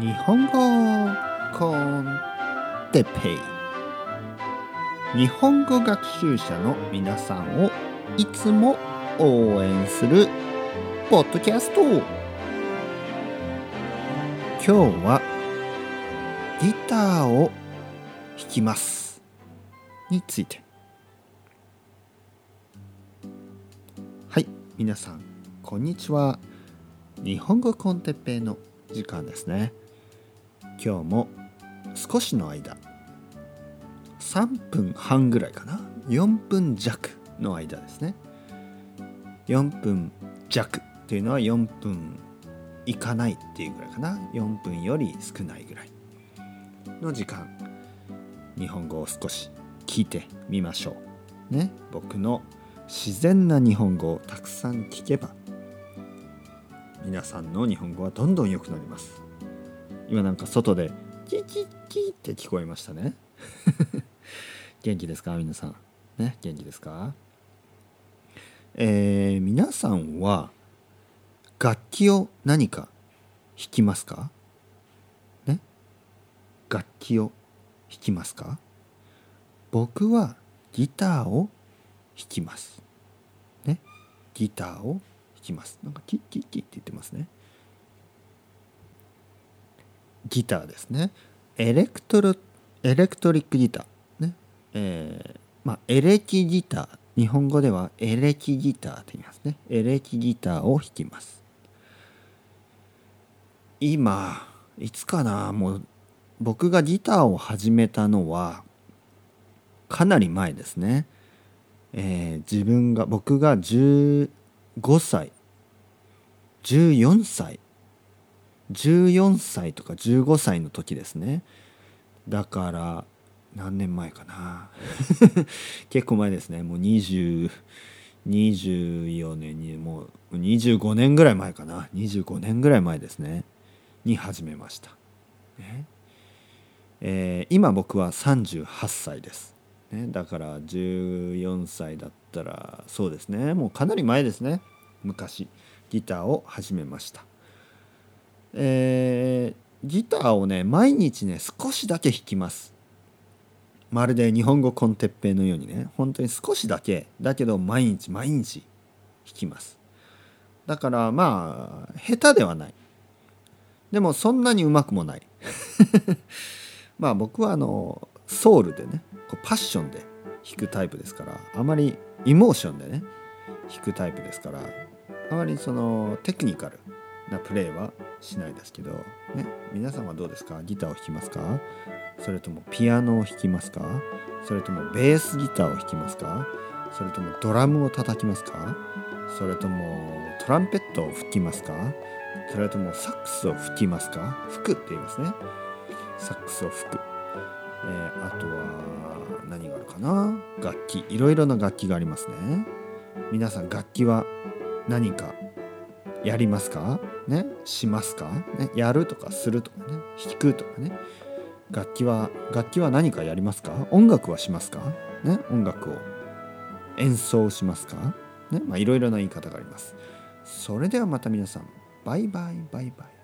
日本語コンテペイ。日本語学習者の皆さんをいつも応援するポッドキャスト。今日はギターを弾きます。について。はい皆さんこんにちは。日本語コンテッペイの時間ですね。今日も少しの間。3分半ぐらいかな？4分弱の間ですね。4分弱っていうのは4分いかないっていうぐらいかな？4分より少ないぐらいの時間。日本語を少し聞いてみましょうね。僕の自然な日本語をたくさん聞けば皆さんの日本語はどんどん良くなります。今なんか外でキキキって聞こえましたね。元気ですか？皆さん。ね？元気ですか？えー、皆さんは楽器を何か弾きますか？ね？楽器を弾きますか？僕はギターを弾きます。ね？ギターを弾きます。なんかキッキッキッって言ってますね。ギターですね。 Electro electric guitar。ね。えー、まあエレキギター。日本語ではエレキギターと言いますね。エレキギターを弾きます。今いつかなもう僕がギターを始めたのはかなり前ですね、えー、自分が僕が15歳。14歳。14歳とか15歳の時ですね。だから何年前かな。結構前ですね。もう20 24年にもう25年ぐらい前かな。25年ぐらい前ですね。に始めました、えー、今僕は38歳です、ね、だから14歳だったらそうですね。もうかなり前ですね。昔ギターを始めました。えー、ギターをね毎日ね少しだけ弾きます。まるで日本語コンテッペイのようにね本当に少しだけ。だけど毎日毎日弾きます。だからまあ下手ではない。でもそんなにうまくもない。まあ僕はあのソウルでねこうパッションで弾くタイプですからあまりエモーションでね弾くタイプですからあまりそのテクニカルなプレーはしないですけど、ね、皆さんはどうですか？ギターを弾きますか？それともピアノを弾きますか？それともベースギターを弾きますか？それともドラムを叩きますか？それともトランペットを吹きますか？それともサックスを吹きますか？吹くって言いますね。サックスを吹く、えー、あとは何があるかな？楽器。いろいろな楽器がありますね。皆さん楽器は何かやりますか？ね？しますか？ね？やるとかするとかね？弾くとかね？楽器は楽器は何かやりますか？音楽はしますか？ね？音楽を演奏しますか？ね？まあいろいろな言い方があります。それではまた皆さんバイバイバイバイ。